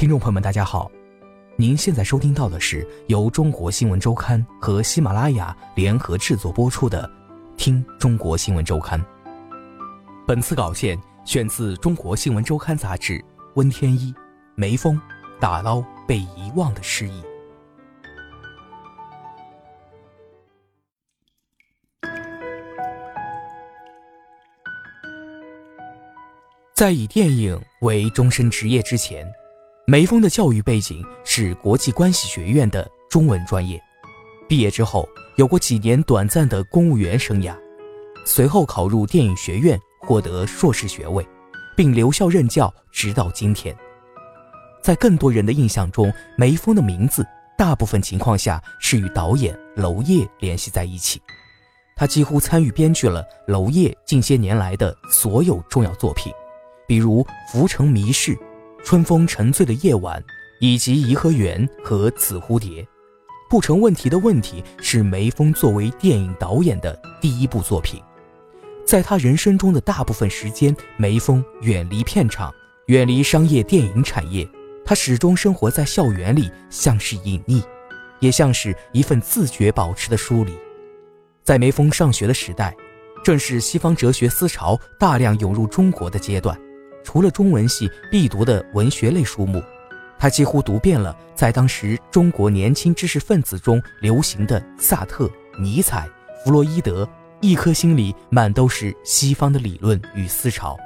听众朋友们，大家好，您现在收听到的是由中国新闻周刊和喜马拉雅联合制作播出的《听中国新闻周刊》。本次稿件选自《中国新闻周刊》杂志，温天一、梅峰打捞被遗忘的诗意。在以电影为终身职业之前。梅峰的教育背景是国际关系学院的中文专业，毕业之后有过几年短暂的公务员生涯，随后考入电影学院获得硕士学位，并留校任教，直到今天。在更多人的印象中，梅峰的名字大部分情况下是与导演娄烨联系在一起，他几乎参与编剧了娄烨近些年来的所有重要作品，比如《浮城谜事》。春风沉醉的夜晚，以及《颐和园》和《紫蝴蝶》，不成问题的问题是梅峰作为电影导演的第一部作品。在他人生中的大部分时间，梅峰远离片场，远离商业电影产业，他始终生活在校园里，像是隐匿，也像是一份自觉保持的疏离。在梅峰上学的时代，正是西方哲学思潮大量涌入中国的阶段。除了中文系必读的文学类书目，他几乎读遍了在当时中国年轻知识分子中流行的萨特、尼采、弗洛伊德，一颗心里满都是西方的理论与思潮。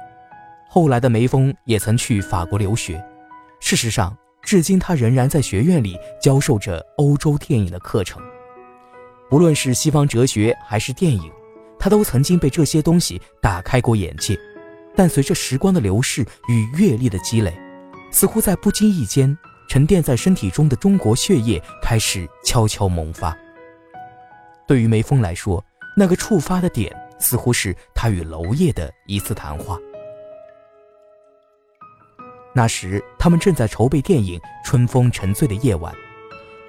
后来的梅峰也曾去法国留学，事实上，至今他仍然在学院里教授着欧洲电影的课程。不论是西方哲学还是电影，他都曾经被这些东西打开过眼界。但随着时光的流逝与阅历的积累，似乎在不经意间沉淀在身体中的中国血液开始悄悄萌发。对于梅峰来说，那个触发的点似乎是他与娄烨的一次谈话。那时，他们正在筹备电影《春风沉醉的夜晚》，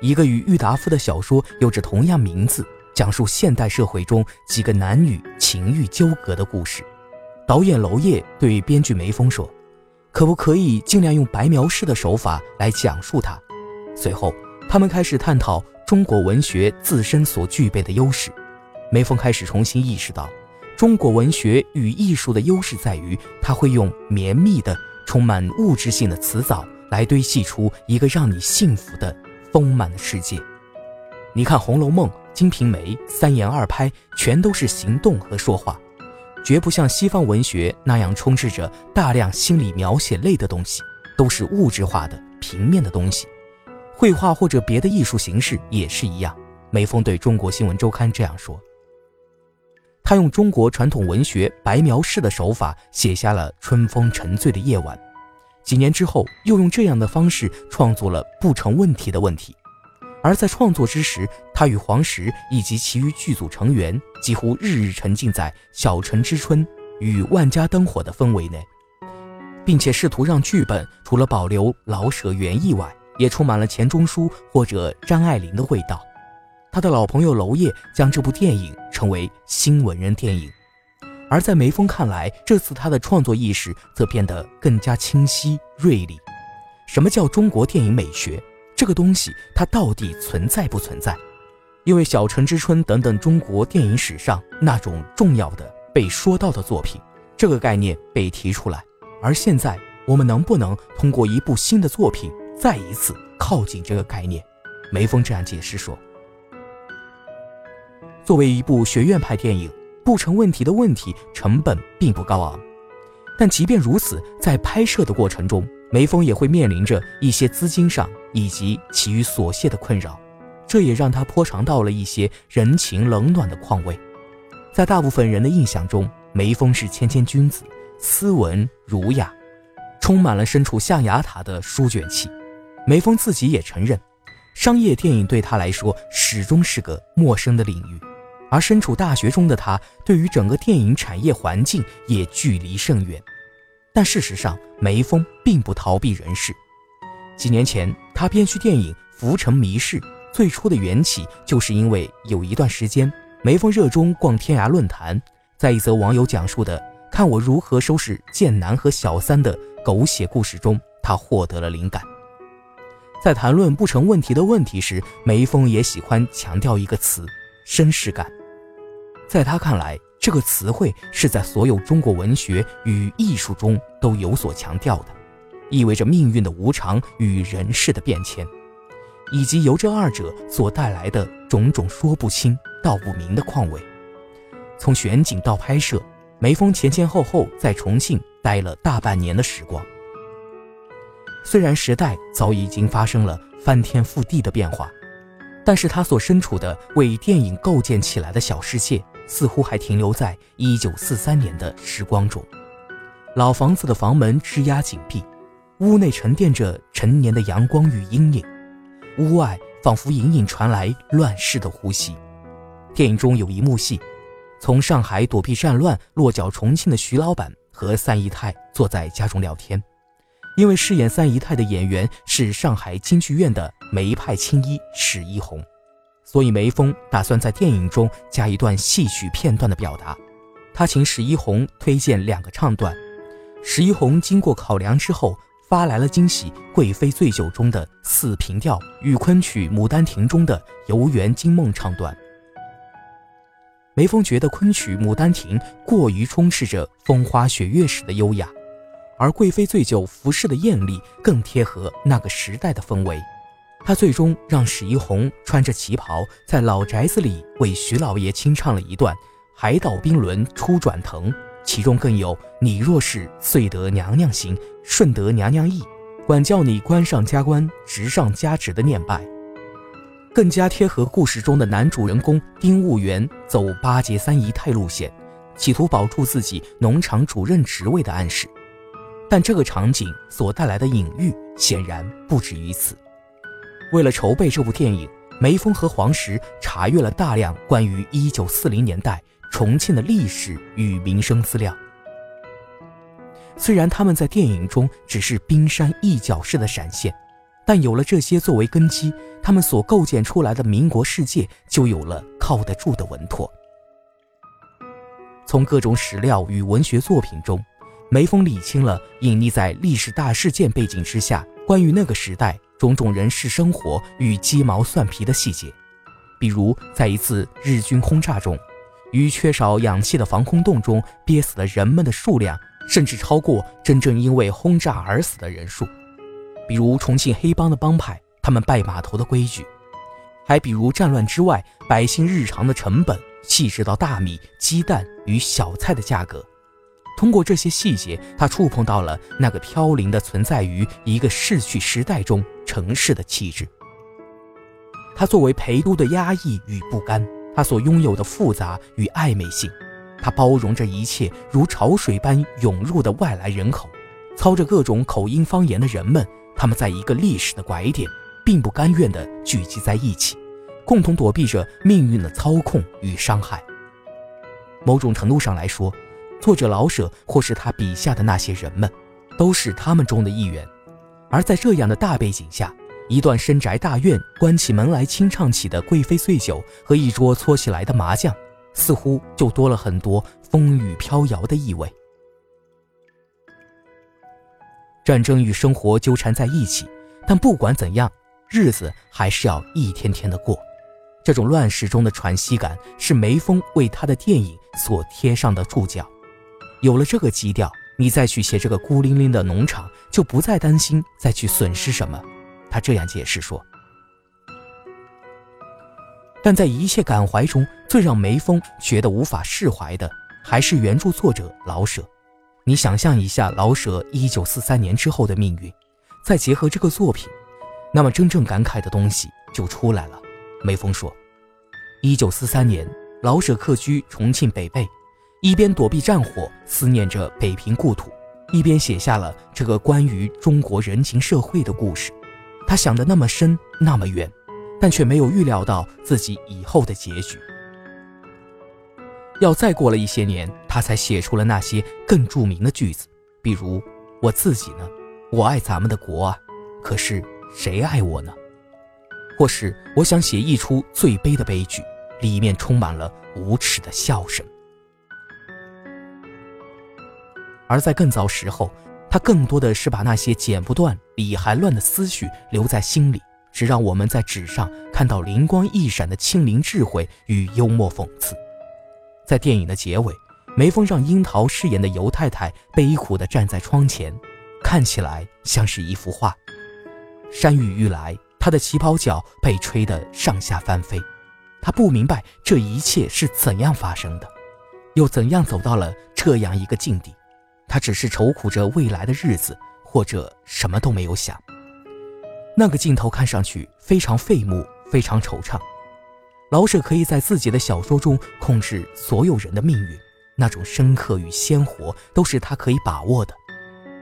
一个与郁达夫的小说有着同样名字、讲述现代社会中几个男女情欲纠葛的故事。导演娄烨对编剧梅峰说：“可不可以尽量用白描式的手法来讲述它？”随后，他们开始探讨中国文学自身所具备的优势。梅峰开始重新意识到，中国文学与艺术的优势在于，它会用绵密的、充满物质性的词藻来堆砌出一个让你幸福的丰满的世界。你看《红楼梦》《金瓶梅》三言二拍，全都是行动和说话。绝不像西方文学那样充斥着大量心理描写类的东西，都是物质化的平面的东西。绘画或者别的艺术形式也是一样。梅峰对中国新闻周刊这样说：“他用中国传统文学白描式的手法写下了《春风沉醉的夜晚》，几年之后又用这样的方式创作了《不成问题的问题》。”而在创作之时，他与黄石以及其余剧组成员几乎日日沉浸在《小城之春》与《万家灯火》的氛围内，并且试图让剧本除了保留老舍原意外，也充满了钱钟书或者张爱玲的味道。他的老朋友娄烨将这部电影称为“新文人电影”，而在梅峰看来，这次他的创作意识则变得更加清晰锐利。什么叫中国电影美学？这个东西它到底存在不存在？因为《小城之春》等等中国电影史上那种重要的被说到的作品，这个概念被提出来。而现在，我们能不能通过一部新的作品再一次靠近这个概念？梅峰这样解释说：“作为一部学院派电影，不成问题的问题成本并不高昂，但即便如此，在拍摄的过程中。”梅峰也会面临着一些资金上以及其余琐屑的困扰，这也让他颇尝到了一些人情冷暖的况味。在大部分人的印象中，梅峰是谦谦君子，斯文儒雅，充满了身处象牙塔的书卷气。梅峰自己也承认，商业电影对他来说始终是个陌生的领域，而身处大学中的他，对于整个电影产业环境也距离甚远。但事实上，梅峰并不逃避人世。几年前，他编剧电影《浮城谜事》，最初的缘起就是因为有一段时间，梅峰热衷逛天涯论坛，在一则网友讲述的“看我如何收拾贱男和小三”的狗血故事中，他获得了灵感。在谈论不成问题的问题时，梅峰也喜欢强调一个词——绅士感。在他看来，这个词汇是在所有中国文学与艺术中都有所强调的，意味着命运的无常与人世的变迁，以及由这二者所带来的种种说不清道不明的况味。从选景到拍摄，梅峰前前后后在重庆待了大半年的时光。虽然时代早已经发生了翻天覆地的变化，但是他所身处的为电影构建起来的小世界。似乎还停留在一九四三年的时光中，老房子的房门吱呀紧闭，屋内沉淀着陈年的阳光与阴影，屋外仿佛隐隐传来乱世的呼吸。电影中有一幕戏，从上海躲避战乱落脚重庆的徐老板和三姨太坐在家中聊天，因为饰演三姨太的演员是上海京剧院的梅派青衣史一红。所以梅峰打算在电影中加一段戏曲片段的表达，他请史一红推荐两个唱段，史一红经过考量之后发来了惊喜，《贵妃醉酒》中的四平调与昆曲《牡丹亭》中的游园惊梦唱段。梅峰觉得昆曲《牡丹亭》过于充斥着风花雪月时的优雅，而《贵妃醉酒》服饰的艳丽更贴合那个时代的氛围。他最终让史一红穿着旗袍，在老宅子里为徐老爷清唱了一段《海岛冰轮初转腾》，其中更有“你若是遂得娘娘心，顺得娘娘意，管教你官上加官，职上加职”的念拜，更加贴合故事中的男主人公丁务元走巴结三姨太路线，企图保住自己农场主任职位的暗示。但这个场景所带来的隐喻显然不止于此。为了筹备这部电影，梅峰和黄石查阅了大量关于1940年代重庆的历史与民生资料。虽然他们在电影中只是冰山一角式的闪现，但有了这些作为根基，他们所构建出来的民国世界就有了靠得住的稳妥。从各种史料与文学作品中，梅峰理清了隐匿在历史大事件背景之下关于那个时代。种种人事生活与鸡毛蒜皮的细节，比如在一次日军轰炸中，于缺少氧气的防空洞中憋死的人们的数量，甚至超过真正因为轰炸而死的人数；比如重庆黑帮的帮派，他们拜码头的规矩；还比如战乱之外百姓日常的成本，细致到大米、鸡蛋与小菜的价格。通过这些细节，他触碰到了那个飘零的存在于一个逝去时代中城市的气质。他作为陪都的压抑与不甘，他所拥有的复杂与暧昧性，他包容着一切如潮水般涌入的外来人口，操着各种口音方言的人们，他们在一个历史的拐点，并不甘愿地聚集在一起，共同躲避着命运的操控与伤害。某种程度上来说。作者老舍，或是他笔下的那些人们，都是他们中的一员。而在这样的大背景下，一段深宅大院关起门来清唱起的贵妃醉酒和一桌搓起来的麻将，似乎就多了很多风雨飘摇的意味。战争与生活纠缠在一起，但不管怎样，日子还是要一天天的过。这种乱世中的喘息感，是梅峰为他的电影所贴上的注脚。有了这个基调，你再去写这个孤零零的农场，就不再担心再去损失什么。他这样解释说。但在一切感怀中，最让梅峰觉得无法释怀的，还是原著作者老舍。你想象一下老舍一九四三年之后的命运，再结合这个作品，那么真正感慨的东西就出来了。梅峰说，一九四三年，老舍客居重庆北碚。一边躲避战火，思念着北平故土，一边写下了这个关于中国人情社会的故事。他想得那么深，那么远，但却没有预料到自己以后的结局。要再过了一些年，他才写出了那些更著名的句子，比如“我自己呢？我爱咱们的国啊，可是谁爱我呢？”或是“我想写一出最悲的悲剧，里面充满了无耻的笑声。”而在更早时候，他更多的是把那些剪不断、理还乱的思绪留在心里，只让我们在纸上看到灵光一闪的清灵智慧与幽默讽刺。在电影的结尾，梅峰让樱桃饰演的尤太太悲苦地站在窗前，看起来像是一幅画。山雨欲来，她的旗袍角被吹得上下翻飞。她不明白这一切是怎样发生的，又怎样走到了这样一个境地。他只是愁苦着未来的日子，或者什么都没有想。那个镜头看上去非常费目，非常惆怅。老舍可以在自己的小说中控制所有人的命运，那种深刻与鲜活都是他可以把握的。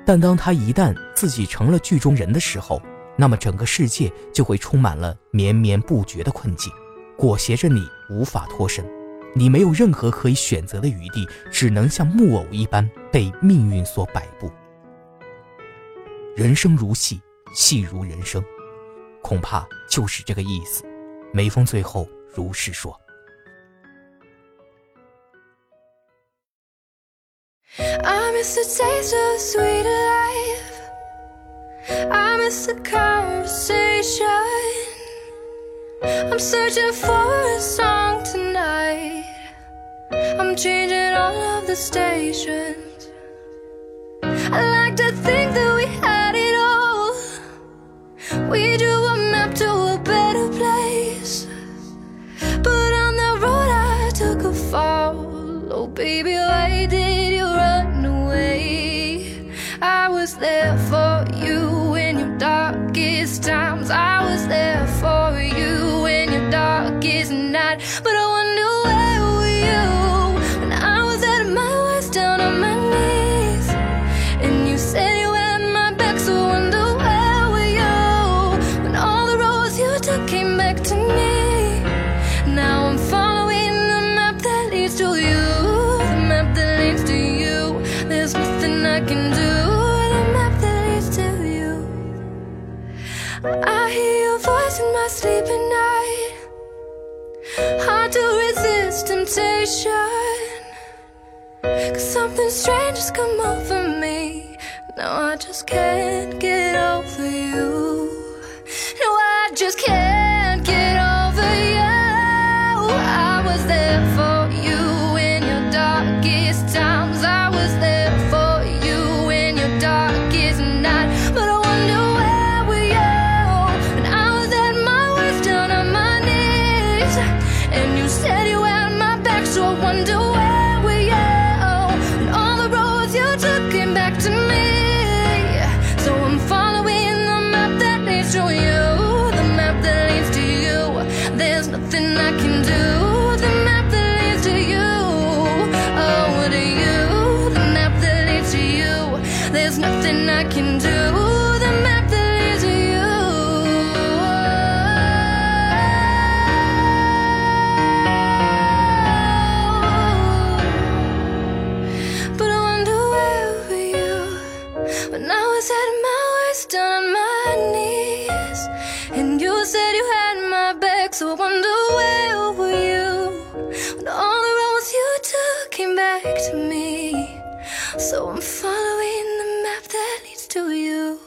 但当他一旦自己成了剧中人的时候，那么整个世界就会充满了绵绵不绝的困境，裹挟着你无法脱身，你没有任何可以选择的余地，只能像木偶一般被命运所摆布。人生如戏，戏如人生，恐怕就是这个意思。梅峰最后。如是说。I miss the taste of sweet life. I miss the conversation. I'm searching for a song tonight. I'm changing all of the stations. I like to think that we had it all. We drew a map to a better place. But on the road I took a fall Oh baby, why did you run away? I was there for you in your darkest times. I was there for is not, but resist. Cause something strange has come over me. Now I just can't get over you. No, I just can't said my words down on my knees. And you said you had my back So I wonder where were you? When all the roads you took came back to me. So I'm following the map that leads to you.